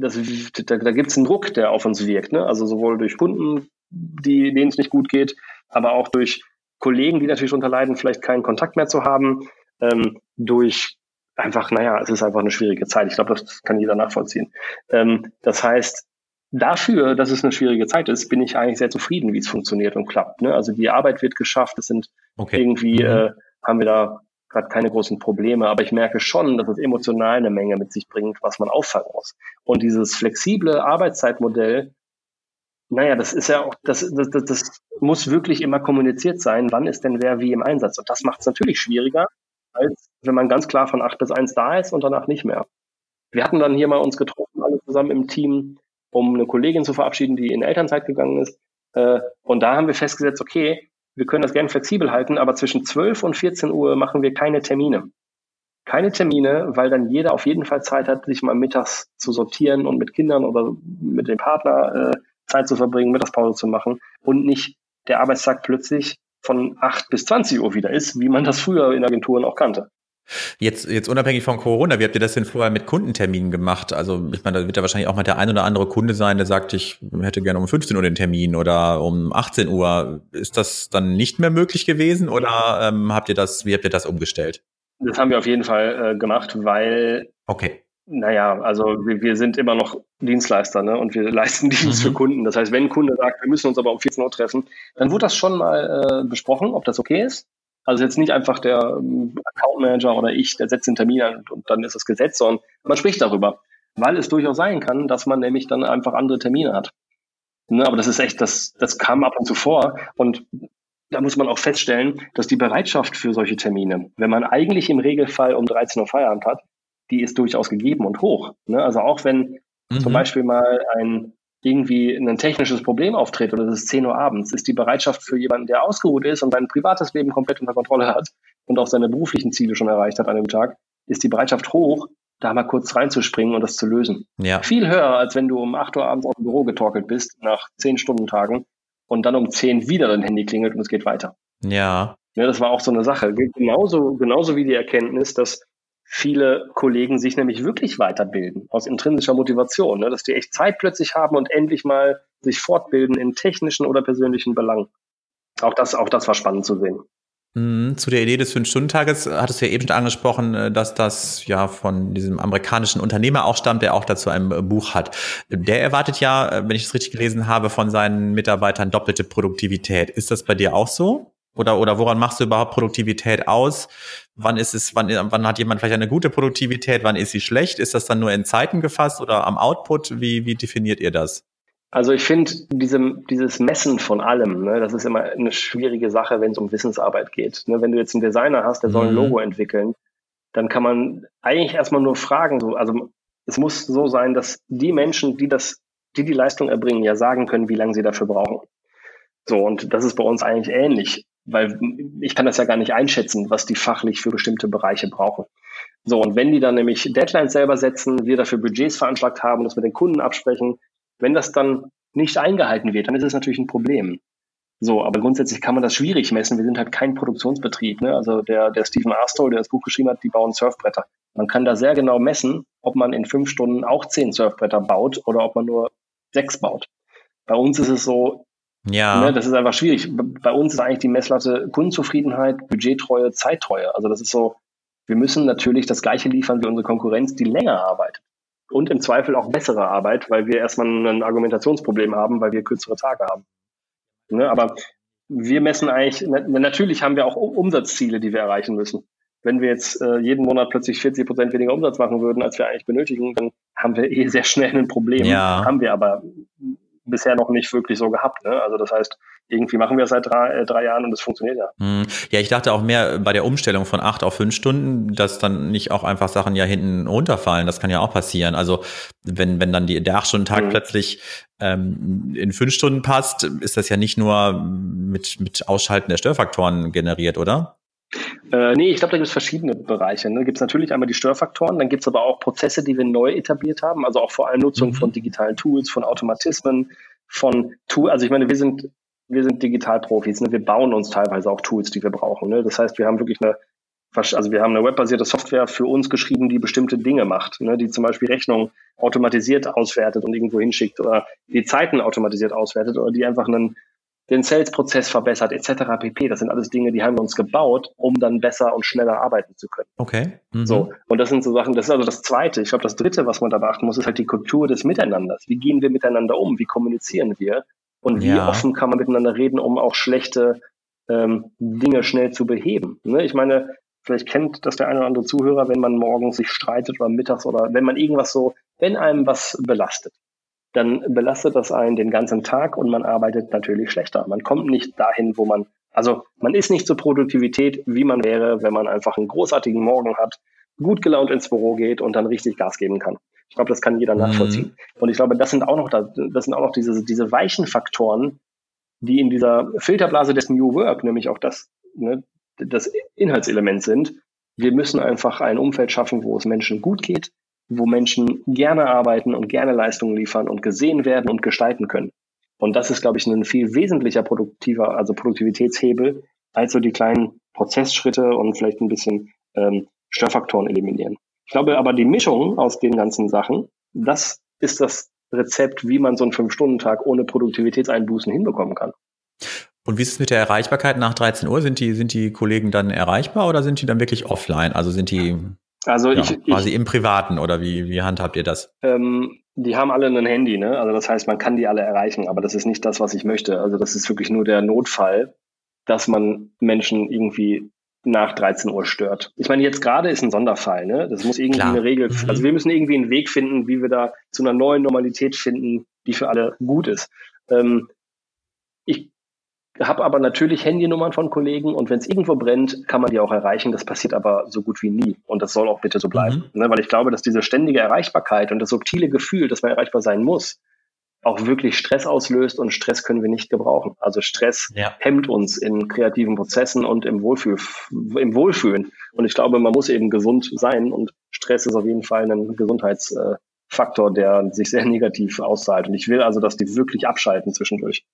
das, da, da gibt es einen Druck, der auf uns wirkt. Ne? Also sowohl durch Kunden, die, denen es nicht gut geht, aber auch durch Kollegen, die natürlich darunter leiden, vielleicht keinen Kontakt mehr zu haben, ähm, durch einfach, naja, es ist einfach eine schwierige Zeit. Ich glaube, das kann jeder nachvollziehen. Ähm, das heißt, dafür, dass es eine schwierige Zeit ist, bin ich eigentlich sehr zufrieden, wie es funktioniert und klappt. Ne? Also die Arbeit wird geschafft, es sind okay. irgendwie, mhm. äh, haben wir da gerade keine großen Probleme, aber ich merke schon, dass es emotional eine Menge mit sich bringt, was man auffangen muss. Und dieses flexible Arbeitszeitmodell, naja, das ist ja auch, das, das, das, das muss wirklich immer kommuniziert sein, wann ist denn wer wie im Einsatz. Und das macht es natürlich schwieriger, als wenn man ganz klar von acht bis eins da ist und danach nicht mehr. Wir hatten dann hier mal uns getroffen, alle zusammen im Team, um eine Kollegin zu verabschieden, die in Elternzeit gegangen ist. Äh, und da haben wir festgesetzt, okay, wir können das gerne flexibel halten, aber zwischen 12 und 14 Uhr machen wir keine Termine. Keine Termine, weil dann jeder auf jeden Fall Zeit hat, sich mal mittags zu sortieren und mit Kindern oder mit dem Partner äh, Zeit zu verbringen, Mittagspause zu machen und nicht der Arbeitstag plötzlich von 8 bis 20 Uhr wieder ist, wie man das früher in Agenturen auch kannte. Jetzt, jetzt unabhängig von Corona, wie habt ihr das denn vorher mit Kundenterminen gemacht? Also ich meine, da wird ja wahrscheinlich auch mal der ein oder andere Kunde sein, der sagt, ich hätte gerne um 15 Uhr den Termin oder um 18 Uhr. Ist das dann nicht mehr möglich gewesen oder ähm, habt ihr das, wie habt ihr das umgestellt? Das haben wir auf jeden Fall äh, gemacht, weil okay. Naja, also wir, wir sind immer noch Dienstleister ne? und wir leisten Dienst mhm. für Kunden. Das heißt, wenn ein Kunde sagt, wir müssen uns aber um 14 Uhr treffen, dann wurde das schon mal äh, besprochen, ob das okay ist. Also jetzt nicht einfach der ähm, Account Manager oder ich, der setzt den Termin an und, und dann ist das Gesetz, sondern man spricht darüber. Weil es durchaus sein kann, dass man nämlich dann einfach andere Termine hat. Ne, aber das ist echt, das, das kam ab und zu vor. Und da muss man auch feststellen, dass die Bereitschaft für solche Termine, wenn man eigentlich im Regelfall um 13 Uhr Feierabend hat, die ist durchaus gegeben und hoch. Ne? Also auch wenn mhm. zum Beispiel mal ein irgendwie ein technisches Problem auftritt oder es ist 10 Uhr abends, ist die Bereitschaft für jemanden, der ausgeruht ist und sein privates Leben komplett unter Kontrolle hat und auch seine beruflichen Ziele schon erreicht hat an dem Tag, ist die Bereitschaft hoch, da mal kurz reinzuspringen und das zu lösen. Ja. Viel höher, als wenn du um 8 Uhr abends aus dem Büro getorkelt bist, nach 10 Stunden Tagen und dann um 10 wieder dein Handy klingelt und es geht weiter. Ja. Ja, das war auch so eine Sache. Genauso, genauso wie die Erkenntnis, dass viele Kollegen sich nämlich wirklich weiterbilden, aus intrinsischer Motivation, ne? dass die echt Zeit plötzlich haben und endlich mal sich fortbilden in technischen oder persönlichen Belangen. Auch das, auch das war spannend zu sehen. Mhm, zu der Idee des Fünf-Stunden-Tages hattest du ja eben schon angesprochen, äh, dass das ja von diesem amerikanischen Unternehmer auch stammt, der auch dazu ein äh, Buch hat. Der erwartet ja, äh, wenn ich es richtig gelesen habe, von seinen Mitarbeitern doppelte Produktivität. Ist das bei dir auch so? Oder, oder woran machst du überhaupt Produktivität aus? Wann ist es, wann, wann hat jemand vielleicht eine gute Produktivität? Wann ist sie schlecht? Ist das dann nur in Zeiten gefasst oder am Output? Wie, wie definiert ihr das? Also ich finde diese, dieses Messen von allem, ne, das ist immer eine schwierige Sache, wenn es um Wissensarbeit geht. Ne, wenn du jetzt einen Designer hast, der soll ein mhm. Logo entwickeln, dann kann man eigentlich erstmal nur fragen. So, also es muss so sein, dass die Menschen, die das, die die Leistung erbringen, ja sagen können, wie lange sie dafür brauchen. So, und das ist bei uns eigentlich ähnlich weil ich kann das ja gar nicht einschätzen, was die fachlich für bestimmte Bereiche brauchen. So, und wenn die dann nämlich Deadlines selber setzen, wir dafür Budgets veranschlagt haben, das mit den Kunden absprechen, wenn das dann nicht eingehalten wird, dann ist es natürlich ein Problem. So, aber grundsätzlich kann man das schwierig messen. Wir sind halt kein Produktionsbetrieb. Ne? Also der, der Stephen Arstoll, der das Buch geschrieben hat, die bauen Surfbretter. Man kann da sehr genau messen, ob man in fünf Stunden auch zehn Surfbretter baut oder ob man nur sechs baut. Bei uns ist es so, ja. Ne, das ist einfach schwierig. Bei uns ist eigentlich die Messlatte Kundenzufriedenheit, Budgettreue, Zeittreue. Also das ist so, wir müssen natürlich das Gleiche liefern wie unsere Konkurrenz, die länger arbeitet. Und im Zweifel auch bessere Arbeit, weil wir erstmal ein Argumentationsproblem haben, weil wir kürzere Tage haben. Ne, aber wir messen eigentlich, natürlich haben wir auch Umsatzziele, die wir erreichen müssen. Wenn wir jetzt äh, jeden Monat plötzlich 40 Prozent weniger Umsatz machen würden, als wir eigentlich benötigen, dann haben wir eh sehr schnell ein Problem. Ja. Haben wir aber bisher noch nicht wirklich so gehabt. Ne? Also das heißt, irgendwie machen wir es seit drei, äh, drei Jahren und es funktioniert ja. Hm. Ja, ich dachte auch mehr bei der Umstellung von acht auf fünf Stunden, dass dann nicht auch einfach Sachen ja hinten runterfallen. Das kann ja auch passieren. Also wenn, wenn dann die, der acht-Stunden-Tag mhm. plötzlich ähm, in fünf Stunden passt, ist das ja nicht nur mit, mit Ausschalten der Störfaktoren generiert, oder? Äh, nee, ich glaube, da gibt es verschiedene Bereiche. Ne? Gibt es natürlich einmal die Störfaktoren, dann gibt es aber auch Prozesse, die wir neu etabliert haben, also auch vor allem Nutzung mhm. von digitalen Tools, von Automatismen, von Tool. Also ich meine, wir sind wir sind Digitalprofis, ne? wir bauen uns teilweise auch Tools, die wir brauchen. Ne? Das heißt, wir haben wirklich eine also wir haben eine webbasierte Software für uns geschrieben, die bestimmte Dinge macht, ne, die zum Beispiel Rechnungen automatisiert auswertet und irgendwo hinschickt oder die Zeiten automatisiert auswertet oder die einfach einen den Sales-Prozess verbessert, etc. pp. Das sind alles Dinge, die haben wir uns gebaut, um dann besser und schneller arbeiten zu können. Okay. Mhm. So. Und das sind so Sachen, das ist also das Zweite. Ich glaube, das Dritte, was man da beachten muss, ist halt die Kultur des Miteinanders. Wie gehen wir miteinander um? Wie kommunizieren wir? Und wie ja. offen kann man miteinander reden, um auch schlechte ähm, Dinge schnell zu beheben? Ne? Ich meine, vielleicht kennt das der eine oder andere Zuhörer, wenn man morgens sich streitet oder mittags oder wenn man irgendwas so, wenn einem was belastet dann belastet das einen den ganzen Tag und man arbeitet natürlich schlechter. Man kommt nicht dahin, wo man, also man ist nicht zur Produktivität, wie man wäre, wenn man einfach einen großartigen Morgen hat, gut gelaunt ins Büro geht und dann richtig Gas geben kann. Ich glaube, das kann jeder mhm. nachvollziehen. Und ich glaube, das sind auch noch, das sind auch noch diese, diese weichen Faktoren, die in dieser Filterblase des New Work, nämlich auch das, ne, das Inhaltselement sind. Wir müssen einfach ein Umfeld schaffen, wo es Menschen gut geht, wo Menschen gerne arbeiten und gerne Leistungen liefern und gesehen werden und gestalten können. Und das ist, glaube ich, ein viel wesentlicher produktiver, also Produktivitätshebel, als so die kleinen Prozessschritte und vielleicht ein bisschen ähm, Störfaktoren eliminieren. Ich glaube aber, die Mischung aus den ganzen Sachen, das ist das Rezept, wie man so einen Fünf-Stunden-Tag ohne Produktivitätseinbußen hinbekommen kann. Und wie ist es mit der Erreichbarkeit nach 13 Uhr? Sind die, sind die Kollegen dann erreichbar oder sind die dann wirklich offline? Also sind die also ja, ich, quasi ich, im Privaten oder wie, wie handhabt ihr das? Ähm, die haben alle ein Handy, ne? Also das heißt, man kann die alle erreichen, aber das ist nicht das, was ich möchte. Also das ist wirklich nur der Notfall, dass man Menschen irgendwie nach 13 Uhr stört. Ich meine, jetzt gerade ist ein Sonderfall, ne? Das muss irgendwie Klar. eine Regel, mhm. also wir müssen irgendwie einen Weg finden, wie wir da zu einer neuen Normalität finden, die für alle gut ist. Ähm, habe aber natürlich Handynummern von Kollegen und wenn es irgendwo brennt, kann man die auch erreichen. Das passiert aber so gut wie nie und das soll auch bitte so bleiben, mhm. ne? weil ich glaube, dass diese ständige Erreichbarkeit und das subtile Gefühl, dass man erreichbar sein muss, auch wirklich Stress auslöst und Stress können wir nicht gebrauchen. Also Stress ja. hemmt uns in kreativen Prozessen und im, Wohlfühl, im Wohlfühlen. Und ich glaube, man muss eben gesund sein und Stress ist auf jeden Fall ein Gesundheitsfaktor, der sich sehr negativ auszahlt. Und ich will also, dass die wirklich abschalten zwischendurch.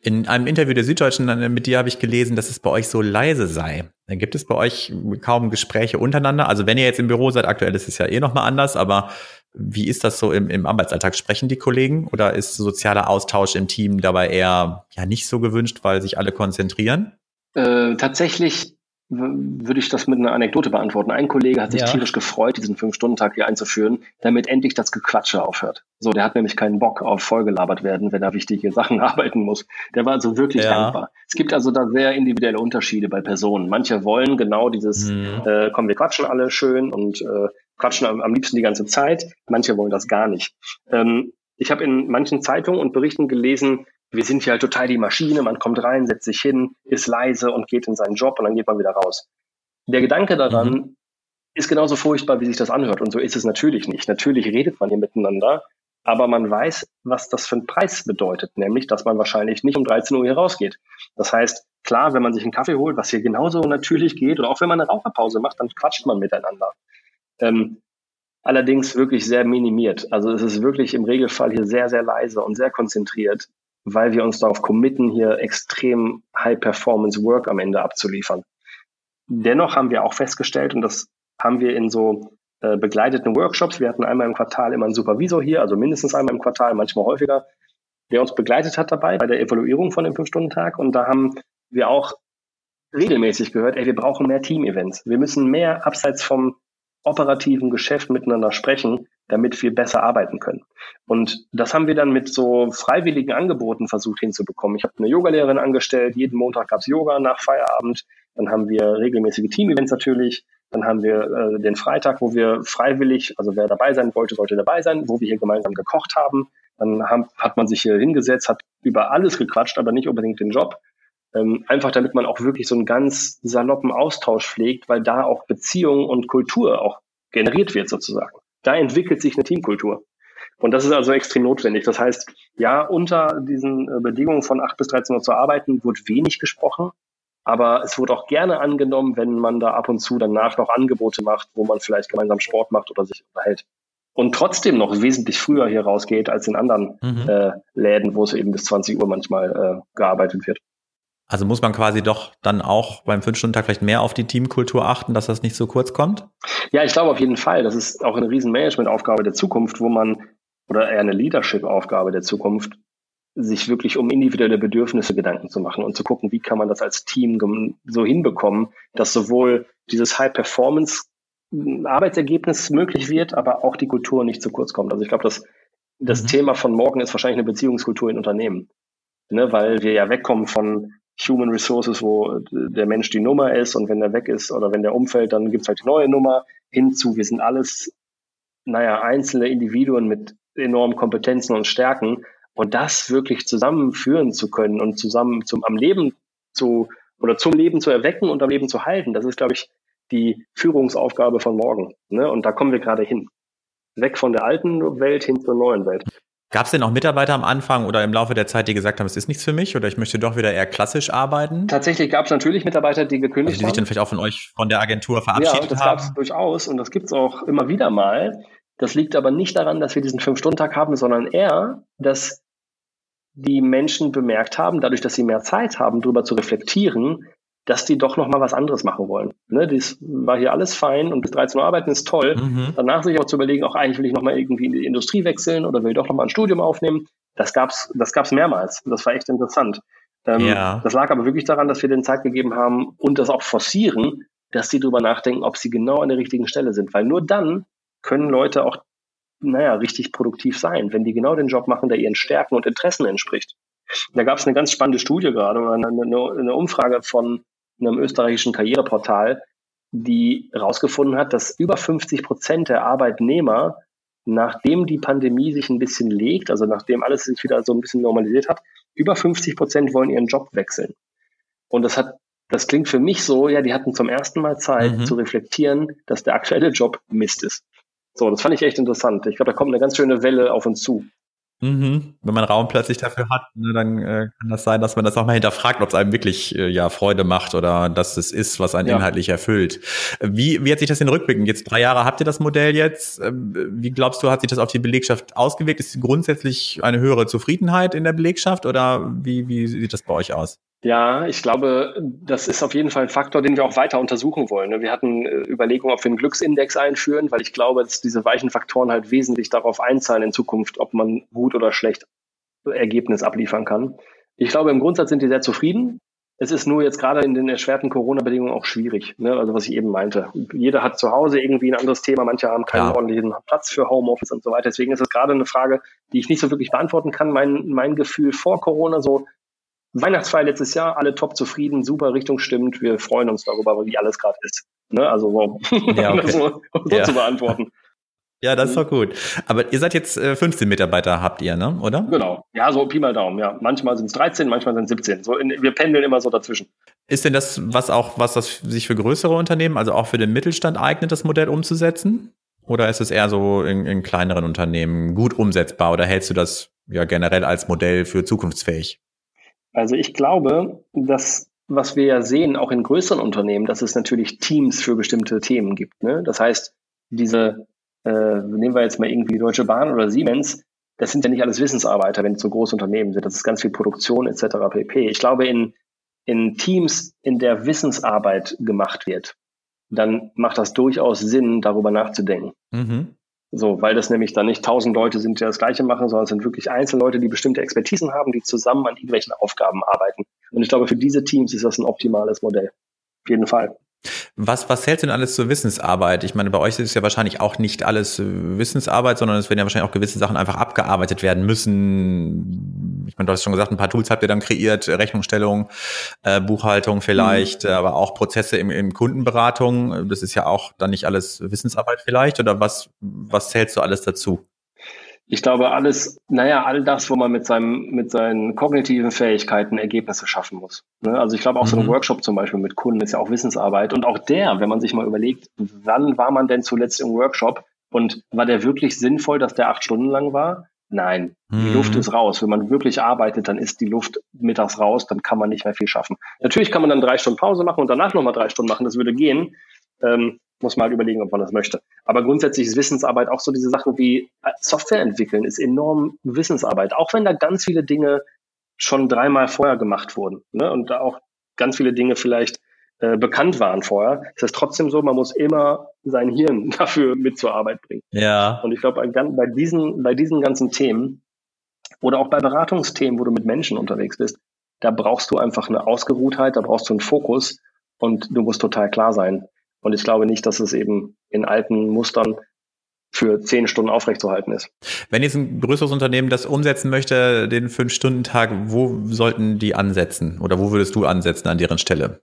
In einem Interview der Süddeutschen äh, mit dir habe ich gelesen, dass es bei euch so leise sei. Dann gibt es bei euch kaum Gespräche untereinander. Also wenn ihr jetzt im Büro seid, aktuell ist es ja eh nochmal anders, aber wie ist das so im, im Arbeitsalltag? Sprechen die Kollegen oder ist sozialer Austausch im Team dabei eher ja nicht so gewünscht, weil sich alle konzentrieren? Äh, tatsächlich würde ich das mit einer Anekdote beantworten. Ein Kollege hat sich ja. tierisch gefreut, diesen Fünf-Stunden-Tag hier einzuführen, damit endlich das Gequatsche aufhört. So, der hat nämlich keinen Bock auf vollgelabert werden, wenn er wichtige Sachen arbeiten muss. Der war also wirklich ja. dankbar. Es gibt also da sehr individuelle Unterschiede bei Personen. Manche wollen genau dieses, mhm. äh, komm, wir quatschen alle schön und äh, quatschen am, am liebsten die ganze Zeit. Manche wollen das gar nicht. Ähm, ich habe in manchen Zeitungen und Berichten gelesen, wir sind hier halt total die Maschine, man kommt rein, setzt sich hin, ist leise und geht in seinen Job und dann geht man wieder raus. Der Gedanke daran mhm. ist genauso furchtbar, wie sich das anhört. Und so ist es natürlich nicht. Natürlich redet man hier miteinander, aber man weiß, was das für einen Preis bedeutet, nämlich, dass man wahrscheinlich nicht um 13 Uhr hier rausgeht. Das heißt, klar, wenn man sich einen Kaffee holt, was hier genauso natürlich geht, oder auch wenn man eine Raucherpause macht, dann quatscht man miteinander. Ähm, allerdings wirklich sehr minimiert. Also es ist wirklich im Regelfall hier sehr, sehr leise und sehr konzentriert weil wir uns darauf committen, hier extrem High-Performance-Work am Ende abzuliefern. Dennoch haben wir auch festgestellt, und das haben wir in so äh, begleiteten Workshops, wir hatten einmal im Quartal immer einen Supervisor hier, also mindestens einmal im Quartal, manchmal häufiger, der uns begleitet hat dabei bei der Evaluierung von dem Fünf-Stunden-Tag. Und da haben wir auch regelmäßig gehört, ey, wir brauchen mehr Team-Events. Wir müssen mehr abseits vom operativen Geschäft miteinander sprechen, damit wir besser arbeiten können. Und das haben wir dann mit so freiwilligen Angeboten versucht hinzubekommen. Ich habe eine Yogalehrerin angestellt, jeden Montag gab's Yoga nach Feierabend, dann haben wir regelmäßige Team-Events natürlich, dann haben wir äh, den Freitag, wo wir freiwillig, also wer dabei sein wollte, sollte dabei sein, wo wir hier gemeinsam gekocht haben. Dann haben, hat man sich hier hingesetzt, hat über alles gequatscht, aber nicht unbedingt den Job. Ähm, einfach damit man auch wirklich so einen ganz saloppen Austausch pflegt, weil da auch Beziehung und Kultur auch generiert wird sozusagen. Da entwickelt sich eine Teamkultur. Und das ist also extrem notwendig. Das heißt, ja, unter diesen äh, Bedingungen von 8 bis 13 Uhr zu arbeiten, wird wenig gesprochen. Aber es wird auch gerne angenommen, wenn man da ab und zu danach noch Angebote macht, wo man vielleicht gemeinsam Sport macht oder sich unterhält. Und trotzdem noch wesentlich früher hier rausgeht als in anderen mhm. äh, Läden, wo es eben bis 20 Uhr manchmal äh, gearbeitet wird. Also muss man quasi doch dann auch beim Fünf-Stunden-Tag vielleicht mehr auf die Teamkultur achten, dass das nicht so kurz kommt? Ja, ich glaube auf jeden Fall. Das ist auch eine riesen Management-Aufgabe der Zukunft, wo man, oder eher eine Leadership-Aufgabe der Zukunft, sich wirklich um individuelle Bedürfnisse Gedanken zu machen und zu gucken, wie kann man das als Team so hinbekommen, dass sowohl dieses High-Performance Arbeitsergebnis möglich wird, aber auch die Kultur nicht zu kurz kommt. Also ich glaube, dass das mhm. Thema von morgen ist wahrscheinlich eine Beziehungskultur in Unternehmen. Ne, weil wir ja wegkommen von Human Resources, wo der Mensch die Nummer ist und wenn der weg ist oder wenn der umfällt, dann gibt's halt die neue Nummer hinzu. Wir sind alles, naja, einzelne Individuen mit enormen Kompetenzen und Stärken und das wirklich zusammenführen zu können und zusammen zum am Leben zu oder zum Leben zu erwecken und am Leben zu halten, das ist, glaube ich, die Führungsaufgabe von morgen. Ne? Und da kommen wir gerade hin. Weg von der alten Welt hin zur neuen Welt. Gab es denn auch Mitarbeiter am Anfang oder im Laufe der Zeit, die gesagt haben, es ist nichts für mich oder ich möchte doch wieder eher klassisch arbeiten? Tatsächlich gab es natürlich Mitarbeiter, die gekündigt also die sich dann vielleicht auch von euch, von der Agentur verabschiedet haben? Ja, das gab es durchaus und das gibt es auch immer wieder mal. Das liegt aber nicht daran, dass wir diesen Fünf-Stunden-Tag haben, sondern eher, dass die Menschen bemerkt haben, dadurch, dass sie mehr Zeit haben, darüber zu reflektieren, dass die doch noch mal was anderes machen wollen. Ne, das war hier alles fein und bis 13 Uhr arbeiten ist toll. Mhm. Danach sich auch zu überlegen, auch eigentlich will ich noch mal irgendwie in die Industrie wechseln oder will ich doch noch mal ein Studium aufnehmen. Das gab's, das gab's mehrmals. Das war echt interessant. Ähm, ja. Das lag aber wirklich daran, dass wir den Zeit gegeben haben und das auch forcieren, dass sie drüber nachdenken, ob sie genau an der richtigen Stelle sind. Weil nur dann können Leute auch, naja, richtig produktiv sein, wenn die genau den Job machen, der ihren Stärken und Interessen entspricht. Da gab es eine ganz spannende Studie gerade, eine, eine, eine Umfrage von einem österreichischen Karriereportal, die herausgefunden hat, dass über 50 Prozent der Arbeitnehmer, nachdem die Pandemie sich ein bisschen legt, also nachdem alles sich wieder so ein bisschen normalisiert hat, über 50 Prozent wollen ihren Job wechseln. Und das hat, das klingt für mich so, ja, die hatten zum ersten Mal Zeit mhm. zu reflektieren, dass der aktuelle Job Mist ist. So, das fand ich echt interessant. Ich glaube, da kommt eine ganz schöne Welle auf uns zu. Mhm. Wenn man Raum plötzlich dafür hat, ne, dann äh, kann das sein, dass man das auch mal hinterfragt, ob es einem wirklich äh, ja Freude macht oder dass es ist, was einen ja. inhaltlich erfüllt. Wie, wie hat sich das in Rückblicken? Jetzt drei Jahre habt ihr das Modell jetzt. Ähm, wie glaubst du, hat sich das auf die Belegschaft ausgewirkt? Ist grundsätzlich eine höhere Zufriedenheit in der Belegschaft oder wie, wie sieht das bei euch aus? Ja, ich glaube, das ist auf jeden Fall ein Faktor, den wir auch weiter untersuchen wollen. Ne? Wir hatten äh, Überlegungen, ob wir einen Glücksindex einführen, weil ich glaube, dass diese weichen Faktoren halt wesentlich darauf einzahlen in Zukunft, ob man gut oder schlecht Ergebnis abliefern kann. Ich glaube, im Grundsatz sind die sehr zufrieden. Es ist nur jetzt gerade in den erschwerten Corona-Bedingungen auch schwierig. Ne? Also was ich eben meinte. Jeder hat zu Hause irgendwie ein anderes Thema. Manche haben keinen ja. ordentlichen Platz für Homeoffice und so weiter. Deswegen ist es gerade eine Frage, die ich nicht so wirklich beantworten kann. Mein, mein Gefühl vor Corona so, Weihnachtsfeier letztes Jahr, alle top zufrieden, super Richtung stimmt. Wir freuen uns darüber, wie alles gerade ist. Ne? Also so, ja, okay. so, so ja. zu beantworten. Ja, das ist doch gut. Aber ihr seid jetzt äh, 15 Mitarbeiter, habt ihr, ne? Oder? Genau. Ja, so Pi mal Daumen, ja. Manchmal sind es 13, manchmal sind es 17. So in, wir pendeln immer so dazwischen. Ist denn das, was auch, was das sich für größere Unternehmen, also auch für den Mittelstand eignet, das Modell umzusetzen? Oder ist es eher so in, in kleineren Unternehmen gut umsetzbar oder hältst du das ja generell als Modell für zukunftsfähig? Also ich glaube, dass was wir ja sehen, auch in größeren Unternehmen, dass es natürlich Teams für bestimmte Themen gibt. Ne? Das heißt, diese, äh, nehmen wir jetzt mal irgendwie Deutsche Bahn oder Siemens, das sind ja nicht alles Wissensarbeiter, wenn es so große Unternehmen sind. Das ist ganz viel Produktion etc. pp. Ich glaube, in, in Teams, in der Wissensarbeit gemacht wird, dann macht das durchaus Sinn, darüber nachzudenken. Mhm. So, weil das nämlich dann nicht tausend Leute sind, die das Gleiche machen, sondern es sind wirklich Einzelleute, die bestimmte Expertisen haben, die zusammen an irgendwelchen Aufgaben arbeiten. Und ich glaube, für diese Teams ist das ein optimales Modell. Auf jeden Fall. Was, was zählt denn alles zur Wissensarbeit? Ich meine, bei euch ist es ja wahrscheinlich auch nicht alles äh, Wissensarbeit, sondern es werden ja wahrscheinlich auch gewisse Sachen einfach abgearbeitet werden müssen. Ich meine, du hast schon gesagt, ein paar Tools habt ihr dann kreiert, Rechnungsstellung, äh, Buchhaltung vielleicht, mhm. aber auch Prozesse im, im Kundenberatung. Das ist ja auch dann nicht alles Wissensarbeit vielleicht. Oder was, was zählst du alles dazu? ich glaube, alles, naja, all das, wo man mit seinem, mit seinen kognitiven Fähigkeiten Ergebnisse schaffen muss. Ne? Also ich glaube auch so ein mhm. Workshop zum Beispiel mit Kunden ist ja auch Wissensarbeit. Und auch der, wenn man sich mal überlegt, wann war man denn zuletzt im Workshop und war der wirklich sinnvoll, dass der acht Stunden lang war? Nein, die mhm. Luft ist raus. Wenn man wirklich arbeitet, dann ist die Luft mittags raus, dann kann man nicht mehr viel schaffen. Natürlich kann man dann drei Stunden Pause machen und danach nochmal drei Stunden machen, das würde gehen. Ähm, muss man halt überlegen, ob man das möchte. Aber grundsätzlich ist Wissensarbeit auch so diese Sachen wie äh, Software entwickeln, ist enorm Wissensarbeit. Auch wenn da ganz viele Dinge schon dreimal vorher gemacht wurden ne? und da auch ganz viele Dinge vielleicht äh, bekannt waren vorher, ist es trotzdem so, man muss immer sein Hirn dafür mit zur Arbeit bringen. Ja. Und ich glaube, bei diesen, bei diesen ganzen Themen oder auch bei Beratungsthemen, wo du mit Menschen unterwegs bist, da brauchst du einfach eine Ausgeruhtheit, da brauchst du einen Fokus und du musst total klar sein, und ich glaube nicht, dass es eben in alten Mustern für zehn Stunden aufrechtzuerhalten ist. Wenn jetzt ein größeres Unternehmen das umsetzen möchte, den Fünf-Stunden-Tag, wo sollten die ansetzen oder wo würdest du ansetzen an deren Stelle?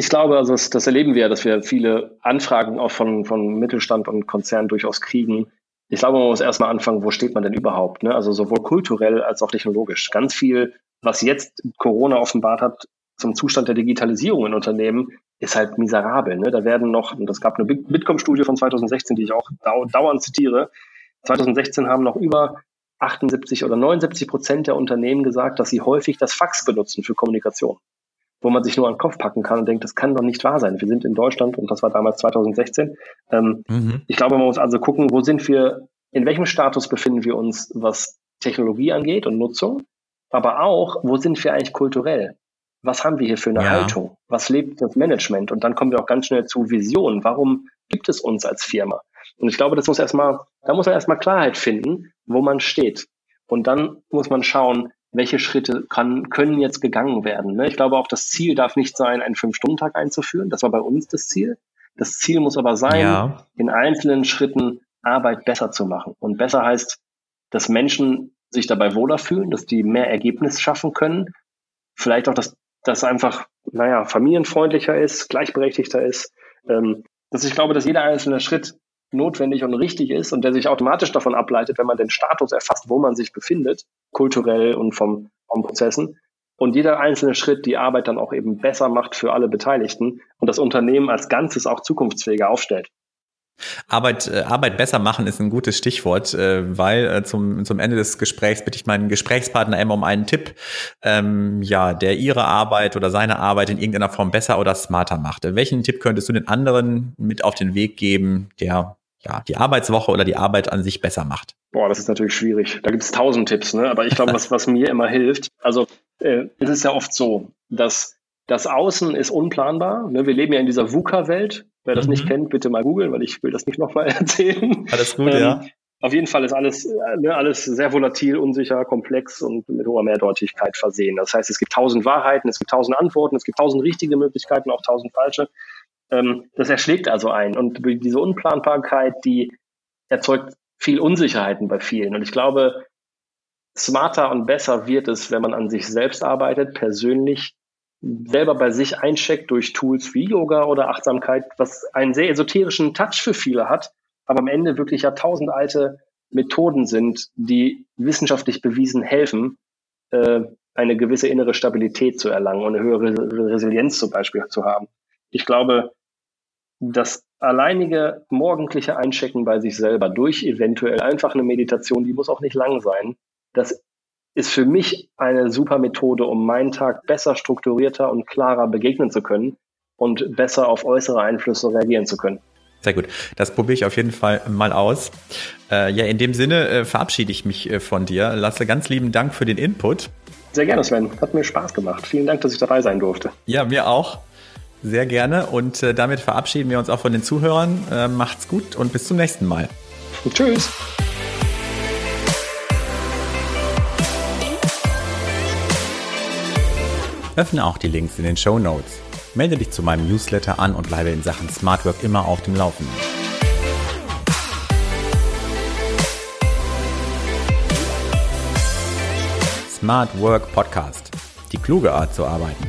Ich glaube, also das, das erleben wir, dass wir viele Anfragen auch von, von Mittelstand und Konzernen durchaus kriegen. Ich glaube, man muss erstmal anfangen, wo steht man denn überhaupt? Ne? Also sowohl kulturell als auch technologisch. Ganz viel, was jetzt Corona offenbart hat, zum Zustand der Digitalisierung in Unternehmen, ist halt miserabel. Ne? Da werden noch, und das gab eine Bitkom-Studie von 2016, die ich auch dau dauernd zitiere, 2016 haben noch über 78 oder 79 Prozent der Unternehmen gesagt, dass sie häufig das Fax benutzen für Kommunikation. Wo man sich nur an den Kopf packen kann und denkt, das kann doch nicht wahr sein. Wir sind in Deutschland und das war damals 2016. Ähm, mhm. Ich glaube, man muss also gucken, wo sind wir, in welchem Status befinden wir uns, was Technologie angeht und Nutzung, aber auch, wo sind wir eigentlich kulturell? was haben wir hier für eine ja. Haltung? Was lebt das Management? Und dann kommen wir auch ganz schnell zu Vision. Warum gibt es uns als Firma? Und ich glaube, das muss erstmal, da muss man erstmal Klarheit finden, wo man steht. Und dann muss man schauen, welche Schritte kann, können jetzt gegangen werden. Ne? Ich glaube auch, das Ziel darf nicht sein, einen Fünf-Stunden-Tag einzuführen. Das war bei uns das Ziel. Das Ziel muss aber sein, ja. in einzelnen Schritten Arbeit besser zu machen. Und besser heißt, dass Menschen sich dabei wohler fühlen, dass die mehr Ergebnis schaffen können. Vielleicht auch das das einfach, naja, familienfreundlicher ist, gleichberechtigter ist. Ähm, dass ich glaube, dass jeder einzelne Schritt notwendig und richtig ist und der sich automatisch davon ableitet, wenn man den Status erfasst, wo man sich befindet, kulturell und vom, vom Prozessen. und jeder einzelne Schritt die Arbeit dann auch eben besser macht für alle Beteiligten und das Unternehmen als Ganzes auch zukunftsfähiger aufstellt. Arbeit, äh, Arbeit besser machen ist ein gutes Stichwort, äh, weil äh, zum, zum Ende des Gesprächs bitte ich meinen Gesprächspartner immer um einen Tipp, ähm, ja, der ihre Arbeit oder seine Arbeit in irgendeiner Form besser oder smarter macht. Welchen Tipp könntest du den anderen mit auf den Weg geben, der ja, die Arbeitswoche oder die Arbeit an sich besser macht? Boah, das ist natürlich schwierig. Da gibt es tausend Tipps, ne? Aber ich glaube, was, was mir immer hilft, also äh, es ist ja oft so, dass das Außen ist unplanbar. Ne? Wir leben ja in dieser VUCA-Welt. Wer das mhm. nicht kennt, bitte mal googeln, weil ich will das nicht nochmal erzählen. Alles gut, ähm, ja. Auf jeden Fall ist alles, ne, alles sehr volatil, unsicher, komplex und mit hoher Mehrdeutigkeit versehen. Das heißt, es gibt tausend Wahrheiten, es gibt tausend Antworten, es gibt tausend richtige Möglichkeiten, auch tausend falsche. Ähm, das erschlägt also ein. Und diese Unplanbarkeit, die erzeugt viel Unsicherheiten bei vielen. Und ich glaube, smarter und besser wird es, wenn man an sich selbst arbeitet, persönlich selber bei sich eincheckt durch Tools wie Yoga oder Achtsamkeit, was einen sehr esoterischen Touch für viele hat, aber am Ende wirklich ja tausend alte Methoden sind, die wissenschaftlich bewiesen helfen, äh, eine gewisse innere Stabilität zu erlangen und eine höhere Resilienz zum Beispiel zu haben. Ich glaube, das alleinige morgendliche Einchecken bei sich selber durch eventuell einfach eine Meditation, die muss auch nicht lang sein, das ist für mich eine super Methode, um meinen Tag besser strukturierter und klarer begegnen zu können und besser auf äußere Einflüsse reagieren zu können. Sehr gut. Das probiere ich auf jeden Fall mal aus. Äh, ja, in dem Sinne äh, verabschiede ich mich äh, von dir. Lasse ganz lieben Dank für den Input. Sehr gerne, Sven. Hat mir Spaß gemacht. Vielen Dank, dass ich dabei sein durfte. Ja, mir auch. Sehr gerne. Und äh, damit verabschieden wir uns auch von den Zuhörern. Äh, macht's gut und bis zum nächsten Mal. Tschüss. Öffne auch die Links in den Show Notes. Melde dich zu meinem Newsletter an und bleibe in Sachen Smart Work immer auf dem Laufenden. Smart Work Podcast. Die kluge Art zu arbeiten.